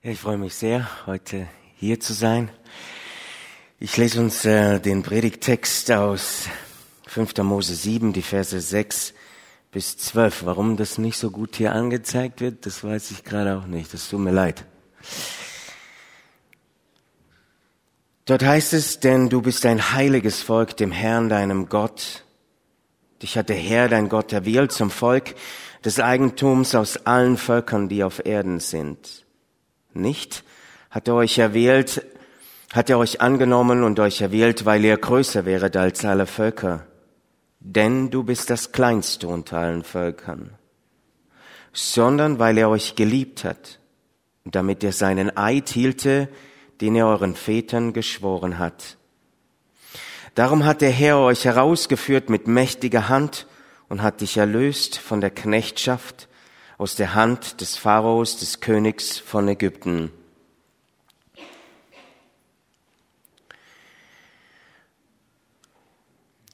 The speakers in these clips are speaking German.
Ja, ich freue mich sehr, heute hier zu sein. Ich lese uns äh, den Predigtext aus 5. Mose 7, die Verse 6 bis 12. Warum das nicht so gut hier angezeigt wird, das weiß ich gerade auch nicht. Das tut mir leid. Dort heißt es, denn du bist ein heiliges Volk dem Herrn, deinem Gott. Dich hat der Herr, dein Gott, erwählt zum Volk des Eigentums aus allen Völkern, die auf Erden sind nicht? Hat er euch erwählt, hat er euch angenommen und euch erwählt, weil ihr größer wäret als alle Völker. Denn du bist das Kleinste unter allen Völkern. Sondern weil er euch geliebt hat, damit er seinen Eid hielte, den er euren Vätern geschworen hat. Darum hat der Herr euch herausgeführt mit mächtiger Hand und hat dich erlöst von der Knechtschaft aus der Hand des Pharaos, des Königs von Ägypten.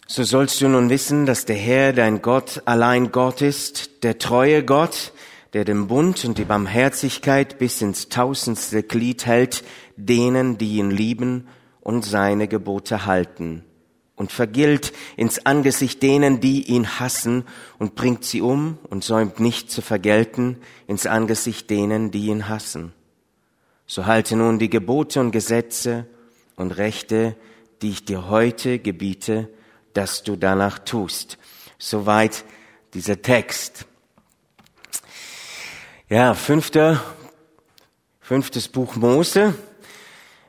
So sollst du nun wissen, dass der Herr, dein Gott, allein Gott ist, der treue Gott, der den Bund und die Barmherzigkeit bis ins tausendste Glied hält, denen, die ihn lieben und seine Gebote halten und vergilt ins Angesicht denen, die ihn hassen und bringt sie um und säumt nicht zu vergelten ins Angesicht denen, die ihn hassen. So halte nun die Gebote und Gesetze und Rechte, die ich dir heute gebiete, dass du danach tust. Soweit dieser Text. Ja, fünfter, fünftes Buch Mose.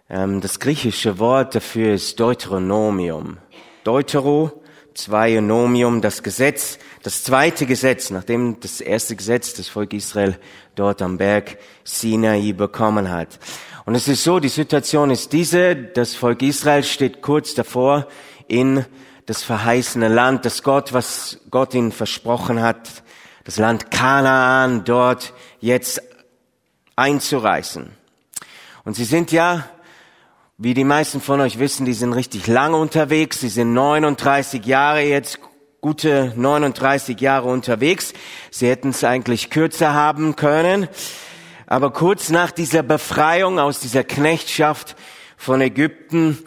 Ähm, das griechische Wort dafür ist Deuteronomium. Deutero, Zweionomium, das Gesetz, das zweite Gesetz, nachdem das erste Gesetz das Volk Israel dort am Berg Sinai bekommen hat. Und es ist so, die Situation ist diese, das Volk Israel steht kurz davor in das verheißene Land, das Gott, was Gott ihnen versprochen hat, das Land Kanaan dort jetzt einzureißen. Und sie sind ja wie die meisten von euch wissen, die sind richtig lange unterwegs. Sie sind 39 Jahre jetzt, gute 39 Jahre unterwegs. Sie hätten es eigentlich kürzer haben können. Aber kurz nach dieser Befreiung aus dieser Knechtschaft von Ägypten,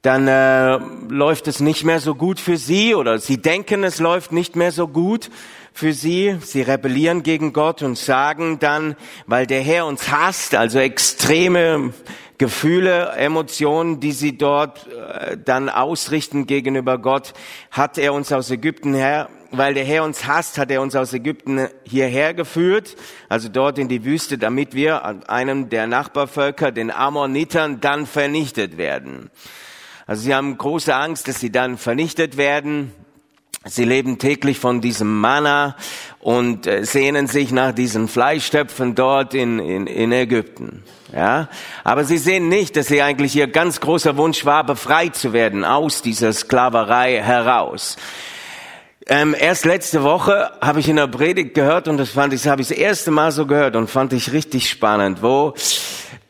dann äh, läuft es nicht mehr so gut für sie oder sie denken, es läuft nicht mehr so gut für sie. Sie rebellieren gegen Gott und sagen dann, weil der Herr uns hasst, also extreme Gefühle, Emotionen, die sie dort äh, dann ausrichten gegenüber Gott, hat er uns aus Ägypten her, weil der Herr uns hasst, hat er uns aus Ägypten hierher geführt, also dort in die Wüste, damit wir an einem der Nachbarvölker, den Ammonitern, dann vernichtet werden. Also sie haben große Angst, dass sie dann vernichtet werden. Sie leben täglich von diesem Manna und äh, sehnen sich nach diesen Fleischtöpfen dort in, in, in Ägypten. Ja, aber sie sehen nicht, dass sie eigentlich ihr ganz großer Wunsch war, befreit zu werden aus dieser Sklaverei heraus. Ähm, erst letzte Woche habe ich in der Predigt gehört und das fand ich, habe ich das erste Mal so gehört und fand ich richtig spannend, wo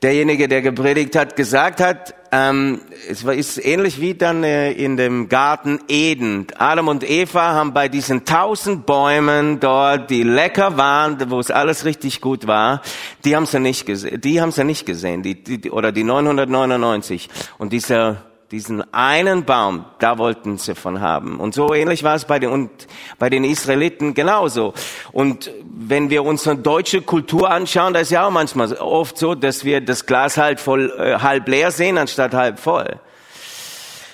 derjenige, der gepredigt hat, gesagt hat, ähm, es ist ähnlich wie dann äh, in dem Garten Eden. Adam und Eva haben bei diesen tausend Bäumen dort, die lecker waren, wo es alles richtig gut war, die haben sie nicht gesehen, die haben sie nicht gesehen, die, die, oder die 999. Und dieser diesen einen Baum, da wollten sie von haben. Und so ähnlich war es bei den, und bei den Israeliten genauso. Und wenn wir unsere deutsche Kultur anschauen, da ist ja auch manchmal oft so, dass wir das Glas halt voll, äh, halb leer sehen, anstatt halb voll.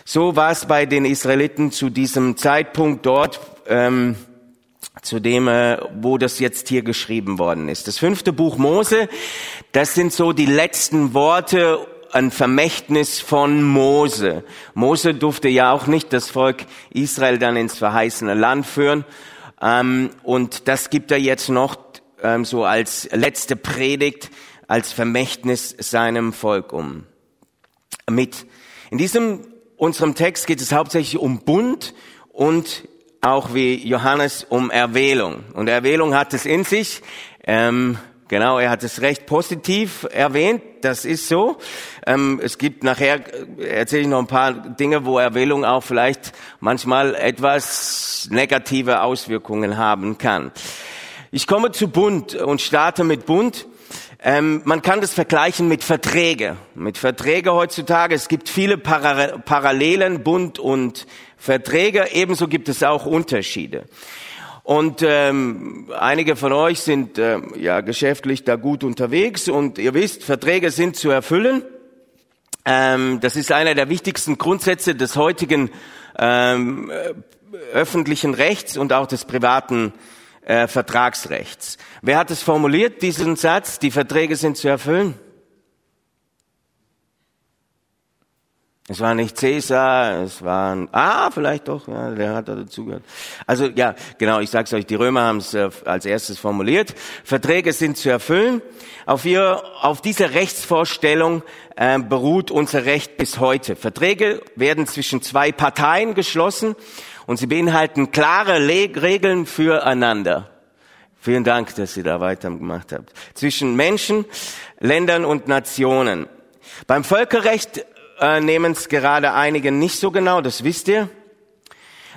So war es bei den Israeliten zu diesem Zeitpunkt dort, ähm, zu dem, äh, wo das jetzt hier geschrieben worden ist. Das fünfte Buch Mose, das sind so die letzten Worte ein Vermächtnis von Mose. Mose durfte ja auch nicht das Volk Israel dann ins verheißene Land führen. Ähm, und das gibt er jetzt noch ähm, so als letzte Predigt, als Vermächtnis seinem Volk um. Mit. In diesem, unserem Text geht es hauptsächlich um Bund und auch wie Johannes um Erwählung. Und Erwählung hat es in sich. Ähm, Genau, er hat es recht positiv erwähnt, das ist so. Ähm, es gibt nachher, äh, erzähle ich noch ein paar Dinge, wo Erwählung auch vielleicht manchmal etwas negative Auswirkungen haben kann. Ich komme zu Bund und starte mit Bund. Ähm, man kann das vergleichen mit Verträge. Mit Verträge heutzutage. Es gibt viele Para Parallelen, Bund und Verträge. Ebenso gibt es auch Unterschiede. Und ähm, einige von euch sind ähm, ja geschäftlich da gut unterwegs und ihr wisst, Verträge sind zu erfüllen. Ähm, das ist einer der wichtigsten Grundsätze des heutigen ähm, öffentlichen Rechts und auch des privaten äh, Vertragsrechts. Wer hat es formuliert, diesen Satz, die Verträge sind zu erfüllen? Es war nicht Cäsar, es waren, ah, vielleicht doch, ja, der hat da dazugehört. Also ja, genau, ich sag's euch, die Römer haben es äh, als erstes formuliert. Verträge sind zu erfüllen. Auf, ihr, auf dieser Rechtsvorstellung äh, beruht unser Recht bis heute. Verträge werden zwischen zwei Parteien geschlossen und sie beinhalten klare Le Regeln füreinander. Vielen Dank, dass ihr da weitergemacht habt. Zwischen Menschen, Ländern und Nationen. Beim Völkerrecht äh, nehmen es gerade einige nicht so genau, das wisst ihr.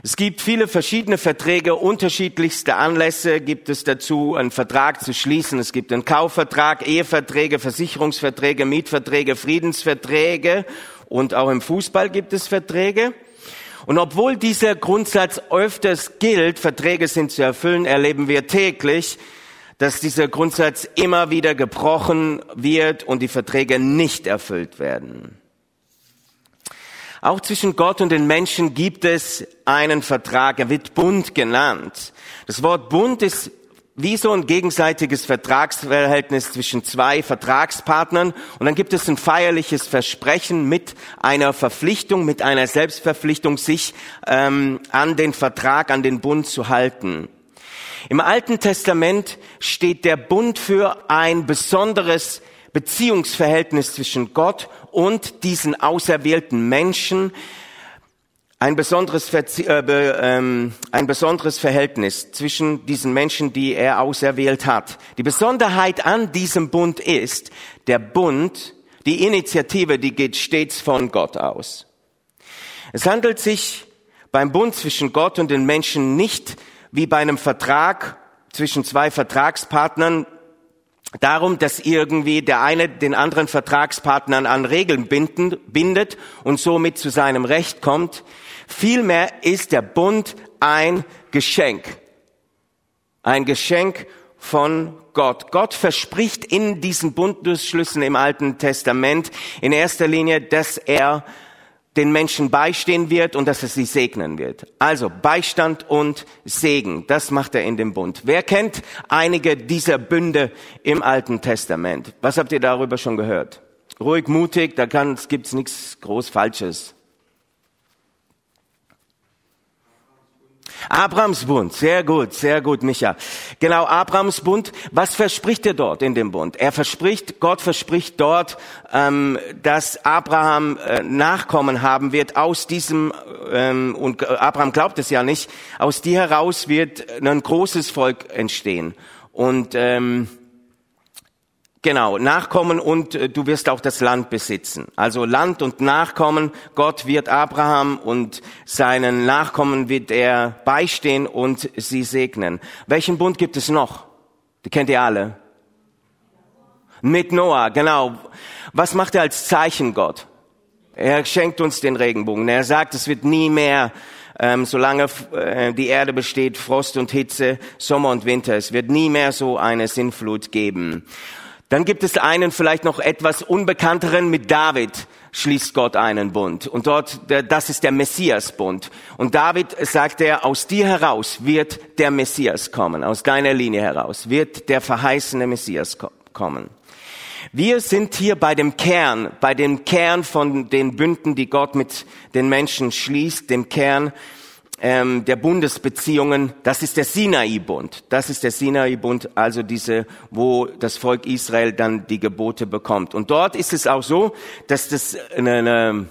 Es gibt viele verschiedene Verträge, unterschiedlichste Anlässe gibt es dazu, einen Vertrag zu schließen. Es gibt einen Kaufvertrag, Eheverträge, Versicherungsverträge, Mietverträge, Friedensverträge und auch im Fußball gibt es Verträge. Und obwohl dieser Grundsatz öfters gilt, Verträge sind zu erfüllen, erleben wir täglich, dass dieser Grundsatz immer wieder gebrochen wird und die Verträge nicht erfüllt werden. Auch zwischen Gott und den Menschen gibt es einen Vertrag. Er wird Bund genannt. Das Wort Bund ist wie so ein gegenseitiges Vertragsverhältnis zwischen zwei Vertragspartnern. Und dann gibt es ein feierliches Versprechen mit einer Verpflichtung, mit einer Selbstverpflichtung, sich ähm, an den Vertrag, an den Bund zu halten. Im Alten Testament steht der Bund für ein besonderes Beziehungsverhältnis zwischen Gott und diesen auserwählten Menschen ein besonderes, Verzie äh, ähm, ein besonderes Verhältnis zwischen diesen Menschen, die er auserwählt hat. Die Besonderheit an diesem Bund ist, der Bund, die Initiative, die geht stets von Gott aus. Es handelt sich beim Bund zwischen Gott und den Menschen nicht wie bei einem Vertrag zwischen zwei Vertragspartnern darum, dass irgendwie der eine den anderen Vertragspartnern an Regeln binden, bindet und somit zu seinem Recht kommt. Vielmehr ist der Bund ein Geschenk. Ein Geschenk von Gott. Gott verspricht in diesen Bundesschlüssen im Alten Testament in erster Linie, dass er den Menschen beistehen wird und dass er sie segnen wird. Also Beistand und Segen, das macht er in dem Bund. Wer kennt einige dieser Bünde im Alten Testament? Was habt ihr darüber schon gehört? Ruhig, mutig, da gibt es nichts groß Falsches. Abrams Bund, sehr gut, sehr gut, Micha. Genau, Abrams Bund, was verspricht er dort in dem Bund? Er verspricht, Gott verspricht dort, ähm, dass Abraham äh, Nachkommen haben wird aus diesem, ähm, und Abraham glaubt es ja nicht, aus dir heraus wird ein großes Volk entstehen. Und ähm, Genau, Nachkommen und äh, du wirst auch das Land besitzen. Also Land und Nachkommen, Gott wird Abraham und seinen Nachkommen wird er beistehen und sie segnen. Welchen Bund gibt es noch? Die kennt ihr alle. Mit Noah, genau. Was macht er als Zeichen Gott? Er schenkt uns den Regenbogen. Er sagt, es wird nie mehr ähm, solange äh, die Erde besteht, Frost und Hitze, Sommer und Winter. Es wird nie mehr so eine Sinnflut geben. Dann gibt es einen vielleicht noch etwas unbekannteren mit David schließt Gott einen Bund. Und dort, das ist der Messiasbund. Und David sagt er, aus dir heraus wird der Messias kommen. Aus deiner Linie heraus wird der verheißene Messias kommen. Wir sind hier bei dem Kern, bei dem Kern von den Bünden, die Gott mit den Menschen schließt, dem Kern ähm, der Bundesbeziehungen, das ist der Sinai-Bund. Das ist der Sinai-Bund, also diese, wo das Volk Israel dann die Gebote bekommt. Und dort ist es auch so, dass das eine, eine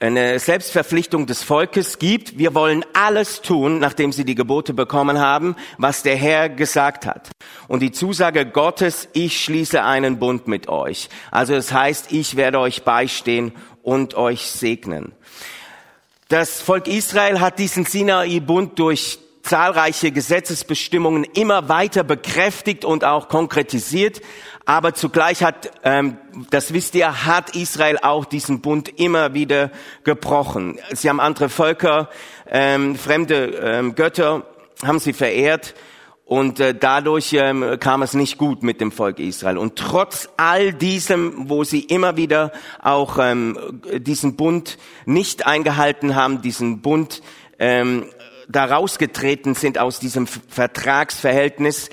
eine Selbstverpflichtung des Volkes gibt. Wir wollen alles tun, nachdem sie die Gebote bekommen haben, was der Herr gesagt hat. Und die Zusage Gottes, ich schließe einen Bund mit euch. Also es heißt, ich werde euch beistehen und euch segnen. Das Volk Israel hat diesen Sinai-Bund durch zahlreiche Gesetzesbestimmungen immer weiter bekräftigt und auch konkretisiert. Aber zugleich hat, ähm, das wisst ihr, hat Israel auch diesen Bund immer wieder gebrochen. Sie haben andere Völker, ähm, fremde ähm, Götter, haben sie verehrt. Und äh, dadurch ähm, kam es nicht gut mit dem Volk Israel. Und trotz all diesem, wo sie immer wieder auch ähm, diesen Bund nicht eingehalten haben, diesen Bund ähm, da rausgetreten sind aus diesem Vertragsverhältnis,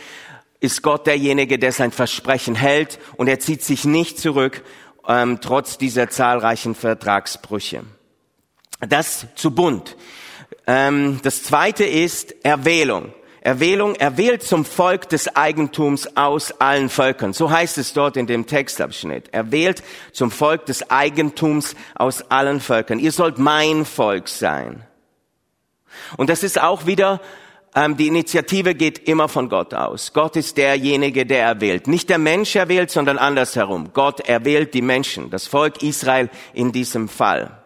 ist Gott derjenige, der sein Versprechen hält und er zieht sich nicht zurück, ähm, trotz dieser zahlreichen Vertragsbrüche. Das zu Bund. Ähm, das zweite ist Erwählung. Erwählung, erwählt zum Volk des Eigentums aus allen Völkern. So heißt es dort in dem Textabschnitt. Erwählt zum Volk des Eigentums aus allen Völkern. Ihr sollt mein Volk sein. Und das ist auch wieder, ähm, die Initiative geht immer von Gott aus. Gott ist derjenige, der erwählt. Nicht der Mensch erwählt, sondern andersherum. Gott erwählt die Menschen, das Volk Israel in diesem Fall.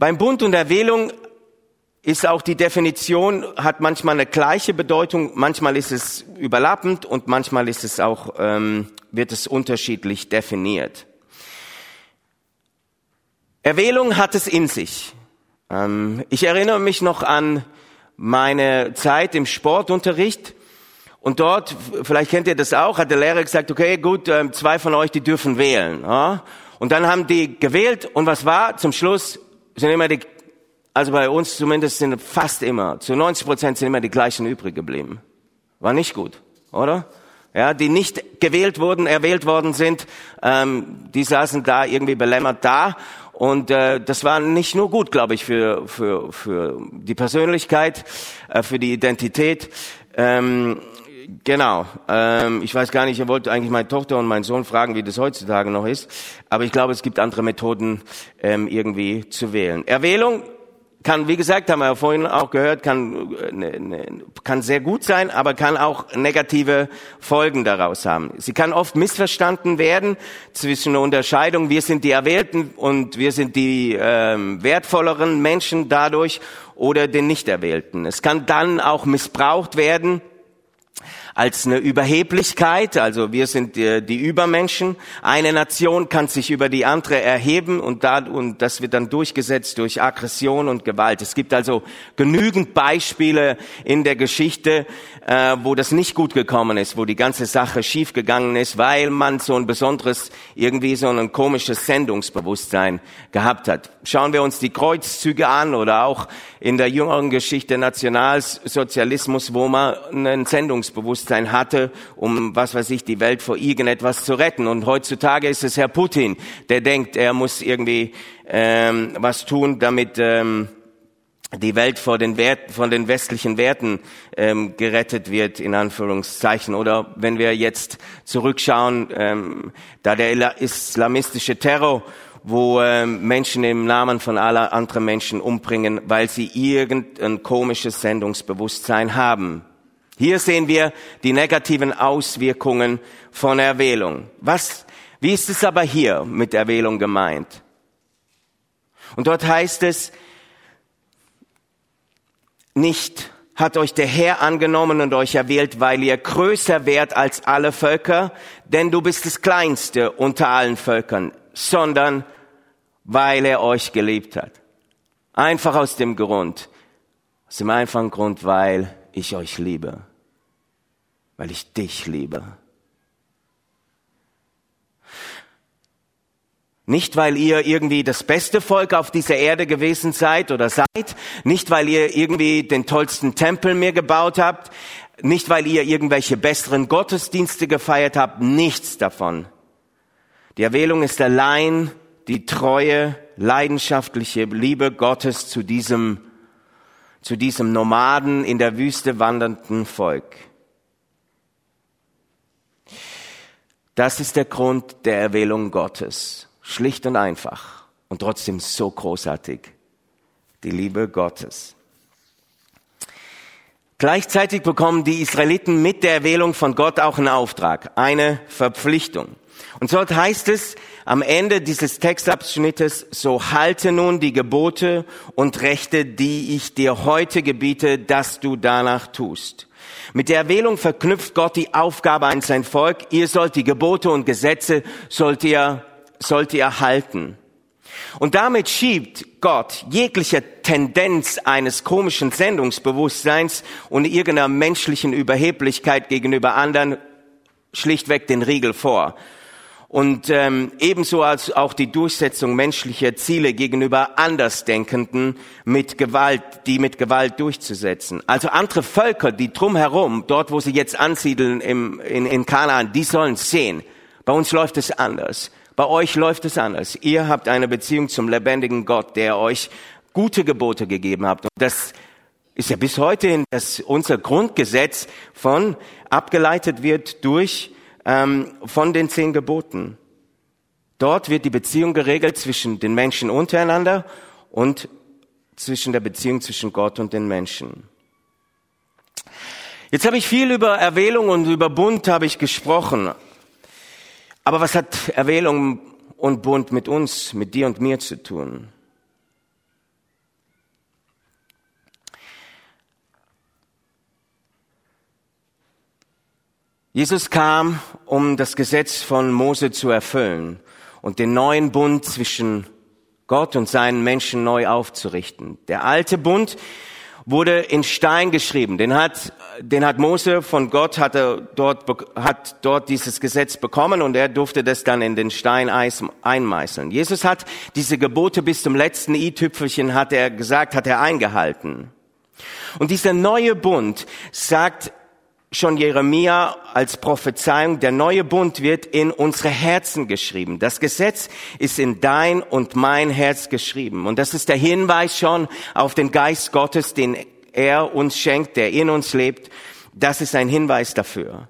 Beim Bund und Erwählung ist auch die Definition, hat manchmal eine gleiche Bedeutung, manchmal ist es überlappend und manchmal ist es auch, ähm, wird es unterschiedlich definiert. Erwählung hat es in sich. Ähm, ich erinnere mich noch an meine Zeit im Sportunterricht und dort, vielleicht kennt ihr das auch, hat der Lehrer gesagt, okay, gut, ähm, zwei von euch, die dürfen wählen. Ja? Und dann haben die gewählt und was war? Zum Schluss sind immer die also bei uns zumindest sind fast immer, zu 90 Prozent sind immer die gleichen übrig geblieben. War nicht gut, oder? Ja, die nicht gewählt wurden, erwählt worden sind, ähm, die saßen da irgendwie belämmert da. Und äh, das war nicht nur gut, glaube ich, für, für, für die Persönlichkeit, äh, für die Identität. Ähm, Genau. Ähm, ich weiß gar nicht, ihr wollt eigentlich meine Tochter und meinen Sohn fragen, wie das heutzutage noch ist. Aber ich glaube, es gibt andere Methoden, ähm, irgendwie zu wählen. Erwählung kann, wie gesagt, haben wir ja vorhin auch gehört, kann, ne, ne, kann sehr gut sein, aber kann auch negative Folgen daraus haben. Sie kann oft missverstanden werden zwischen einer Unterscheidung, wir sind die Erwählten und wir sind die ähm, wertvolleren Menschen dadurch oder den Nicht-Erwählten. Es kann dann auch missbraucht werden als eine Überheblichkeit, also wir sind die, die, Übermenschen. Eine Nation kann sich über die andere erheben und, da, und das wird dann durchgesetzt durch Aggression und Gewalt. Es gibt also genügend Beispiele in der Geschichte, äh, wo das nicht gut gekommen ist, wo die ganze Sache schiefgegangen ist, weil man so ein besonderes, irgendwie so ein komisches Sendungsbewusstsein gehabt hat. Schauen wir uns die Kreuzzüge an oder auch in der jüngeren Geschichte Nationalsozialismus, wo man ein Sendungsbewusstsein hatte, um, was weiß ich, die Welt vor irgendetwas zu retten. Und heutzutage ist es Herr Putin, der denkt, er muss irgendwie ähm, was tun, damit ähm, die Welt vor den, Wert, von den westlichen Werten ähm, gerettet wird, in Anführungszeichen. Oder wenn wir jetzt zurückschauen, ähm, da der islamistische Terror wo äh, Menschen im Namen von aller anderen Menschen umbringen, weil sie irgendein komisches Sendungsbewusstsein haben. Hier sehen wir die negativen Auswirkungen von Erwählung. Was, wie ist es aber hier mit Erwählung gemeint? Und dort heißt es, nicht hat euch der Herr angenommen und euch erwählt, weil ihr größer wärt als alle Völker, denn du bist das Kleinste unter allen Völkern sondern weil er euch geliebt hat. Einfach aus dem Grund, aus dem einfachen Grund, weil ich euch liebe, weil ich dich liebe. Nicht, weil ihr irgendwie das beste Volk auf dieser Erde gewesen seid oder seid, nicht, weil ihr irgendwie den tollsten Tempel mir gebaut habt, nicht, weil ihr irgendwelche besseren Gottesdienste gefeiert habt, nichts davon. Die Erwählung ist allein die treue, leidenschaftliche Liebe Gottes zu diesem, zu diesem Nomaden in der Wüste wandernden Volk. Das ist der Grund der Erwählung Gottes. Schlicht und einfach und trotzdem so großartig. Die Liebe Gottes. Gleichzeitig bekommen die Israeliten mit der Erwählung von Gott auch einen Auftrag, eine Verpflichtung. Und dort heißt es am Ende dieses Textabschnittes, so halte nun die Gebote und Rechte, die ich dir heute gebiete, dass du danach tust. Mit der Erwählung verknüpft Gott die Aufgabe an sein Volk, ihr sollt die Gebote und Gesetze, sollt ihr, sollt ihr halten. Und damit schiebt Gott jegliche Tendenz eines komischen Sendungsbewusstseins und irgendeiner menschlichen Überheblichkeit gegenüber anderen schlichtweg den Riegel vor. Und ähm, ebenso als auch die Durchsetzung menschlicher Ziele gegenüber Andersdenkenden mit Gewalt, die mit Gewalt durchzusetzen. Also andere Völker, die drumherum, dort wo sie jetzt ansiedeln im, in, in Kanaan, die sollen sehen. Bei uns läuft es anders. Bei euch läuft es anders. Ihr habt eine Beziehung zum lebendigen Gott, der euch gute Gebote gegeben hat. Und das ist ja bis heute dass unser Grundgesetz von abgeleitet wird durch ähm, von den zehn Geboten. Dort wird die Beziehung geregelt zwischen den Menschen untereinander und zwischen der Beziehung zwischen Gott und den Menschen. Jetzt habe ich viel über Erwählung und über Bund habe ich gesprochen. Aber was hat Erwählung und Bund mit uns, mit dir und mir zu tun? Jesus kam, um das Gesetz von Mose zu erfüllen und den neuen Bund zwischen Gott und seinen Menschen neu aufzurichten. Der alte Bund wurde in Stein geschrieben. Den hat, den hat Mose von Gott, hat er dort, hat dort dieses Gesetz bekommen und er durfte das dann in den Stein einmeißeln. Jesus hat diese Gebote bis zum letzten i-Tüpfelchen, hat er gesagt, hat er eingehalten. Und dieser neue Bund sagt schon Jeremia als Prophezeiung, der neue Bund wird in unsere Herzen geschrieben. Das Gesetz ist in dein und mein Herz geschrieben. Und das ist der Hinweis schon auf den Geist Gottes, den er uns schenkt, der in uns lebt. Das ist ein Hinweis dafür.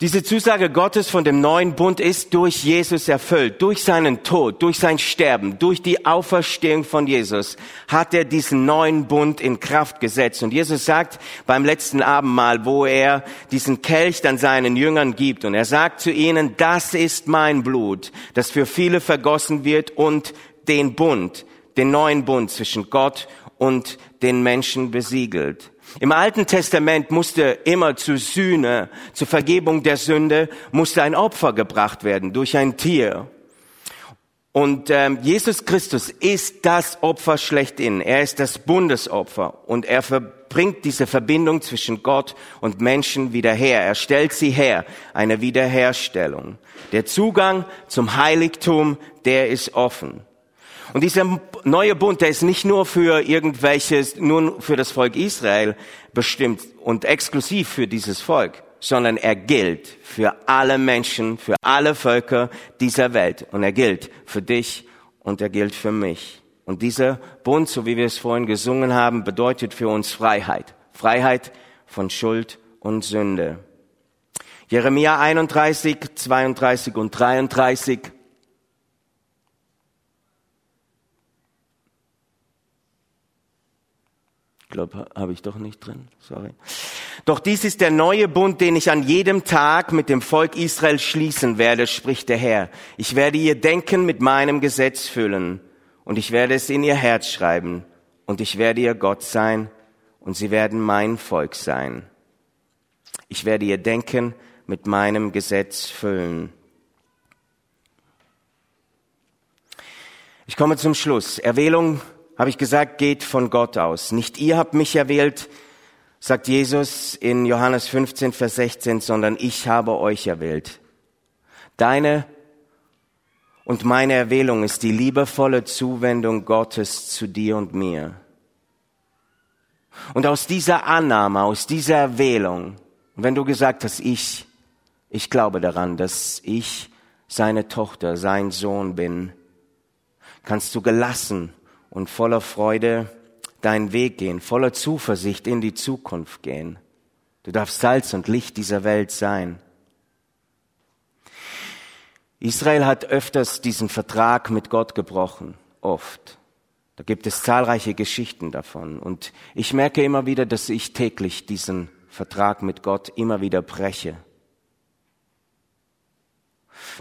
Diese Zusage Gottes von dem neuen Bund ist durch Jesus erfüllt. Durch seinen Tod, durch sein Sterben, durch die Auferstehung von Jesus hat er diesen neuen Bund in Kraft gesetzt. Und Jesus sagt beim letzten Abendmahl, wo er diesen Kelch dann seinen Jüngern gibt, und er sagt zu ihnen, das ist mein Blut, das für viele vergossen wird und den Bund, den neuen Bund zwischen Gott und den Menschen besiegelt. Im Alten Testament musste immer zur Sühne, zur Vergebung der Sünde, musste ein Opfer gebracht werden durch ein Tier. Und ähm, Jesus Christus ist das Opfer schlechthin. Er ist das Bundesopfer und er verbringt diese Verbindung zwischen Gott und Menschen wieder her. Er stellt sie her, eine Wiederherstellung. Der Zugang zum Heiligtum, der ist offen. Und dieser neue Bund, der ist nicht nur für irgendwelches, nur für das Volk Israel bestimmt und exklusiv für dieses Volk, sondern er gilt für alle Menschen, für alle Völker dieser Welt. Und er gilt für dich und er gilt für mich. Und dieser Bund, so wie wir es vorhin gesungen haben, bedeutet für uns Freiheit. Freiheit von Schuld und Sünde. Jeremia 31, 32 und 33 Ich glaube, habe ich doch nicht drin. Sorry. Doch dies ist der neue Bund, den ich an jedem Tag mit dem Volk Israel schließen werde, spricht der Herr. Ich werde ihr Denken mit meinem Gesetz füllen und ich werde es in ihr Herz schreiben und ich werde ihr Gott sein und sie werden mein Volk sein. Ich werde ihr Denken mit meinem Gesetz füllen. Ich komme zum Schluss. Erwählung habe ich gesagt, geht von Gott aus. Nicht ihr habt mich erwählt, sagt Jesus in Johannes 15, Vers 16, sondern ich habe euch erwählt. Deine und meine Erwählung ist die liebevolle Zuwendung Gottes zu dir und mir. Und aus dieser Annahme, aus dieser Erwählung, wenn du gesagt hast, ich, ich glaube daran, dass ich seine Tochter, sein Sohn bin, kannst du gelassen und voller Freude deinen Weg gehen, voller Zuversicht in die Zukunft gehen. Du darfst Salz und Licht dieser Welt sein. Israel hat öfters diesen Vertrag mit Gott gebrochen, oft. Da gibt es zahlreiche Geschichten davon. Und ich merke immer wieder, dass ich täglich diesen Vertrag mit Gott immer wieder breche.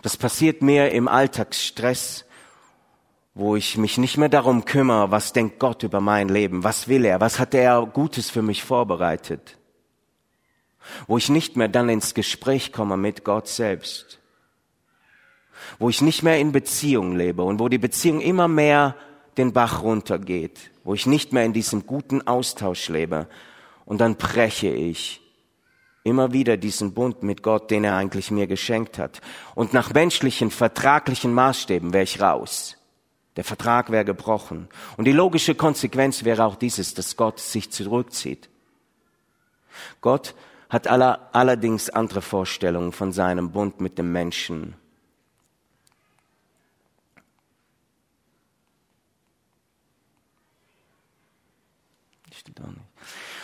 Das passiert mir im Alltagsstress, wo ich mich nicht mehr darum kümmere, was denkt Gott über mein Leben, was will er, was hat er Gutes für mich vorbereitet. Wo ich nicht mehr dann ins Gespräch komme mit Gott selbst. Wo ich nicht mehr in Beziehung lebe und wo die Beziehung immer mehr den Bach runtergeht, wo ich nicht mehr in diesem guten Austausch lebe. Und dann breche ich immer wieder diesen Bund mit Gott, den er eigentlich mir geschenkt hat. Und nach menschlichen, vertraglichen Maßstäben wäre ich raus. Der Vertrag wäre gebrochen. Und die logische Konsequenz wäre auch dieses, dass Gott sich zurückzieht. Gott hat aller, allerdings andere Vorstellungen von seinem Bund mit dem Menschen.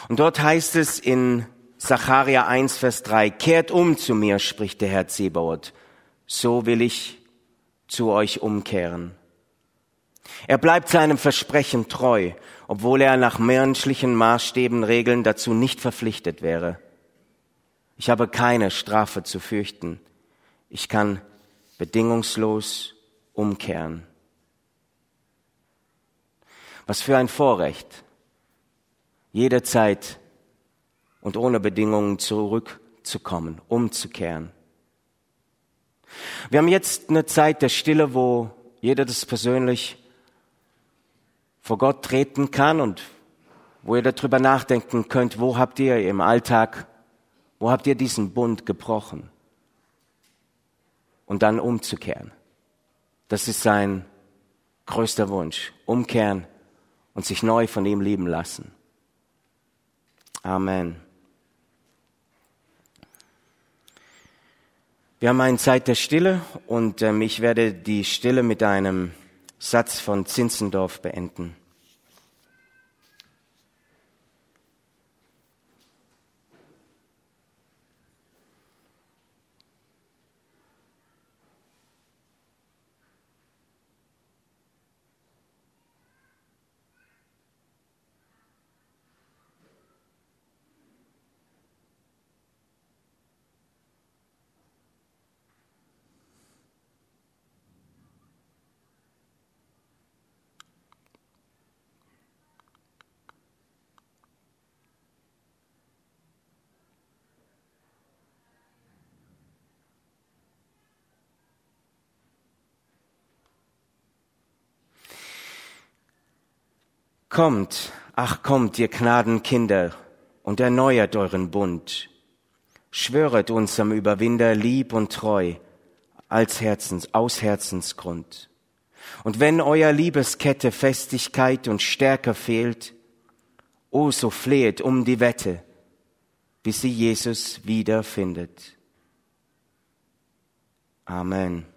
Und dort heißt es in Zacharia 1, Vers 3, Kehrt um zu mir, spricht der Herr Zebaoth, so will ich zu euch umkehren. Er bleibt seinem Versprechen treu, obwohl er nach menschlichen Maßstäben, Regeln dazu nicht verpflichtet wäre. Ich habe keine Strafe zu fürchten. Ich kann bedingungslos umkehren. Was für ein Vorrecht, jederzeit und ohne Bedingungen zurückzukommen, umzukehren. Wir haben jetzt eine Zeit der Stille, wo jeder das persönlich vor Gott treten kann und wo ihr darüber nachdenken könnt, wo habt ihr im Alltag, wo habt ihr diesen Bund gebrochen? Und dann umzukehren. Das ist sein größter Wunsch. Umkehren und sich neu von ihm lieben lassen. Amen. Wir haben eine Zeit der Stille und ähm, ich werde die Stille mit einem Satz von Zinzendorf beenden. Kommt, ach kommt, ihr Gnadenkinder, und erneuert euren Bund. Schwöret unserem Überwinder lieb und treu, als Herzens, aus Herzensgrund. Und wenn euer Liebeskette Festigkeit und Stärke fehlt, o so flehet um die Wette, bis sie Jesus wiederfindet. Amen.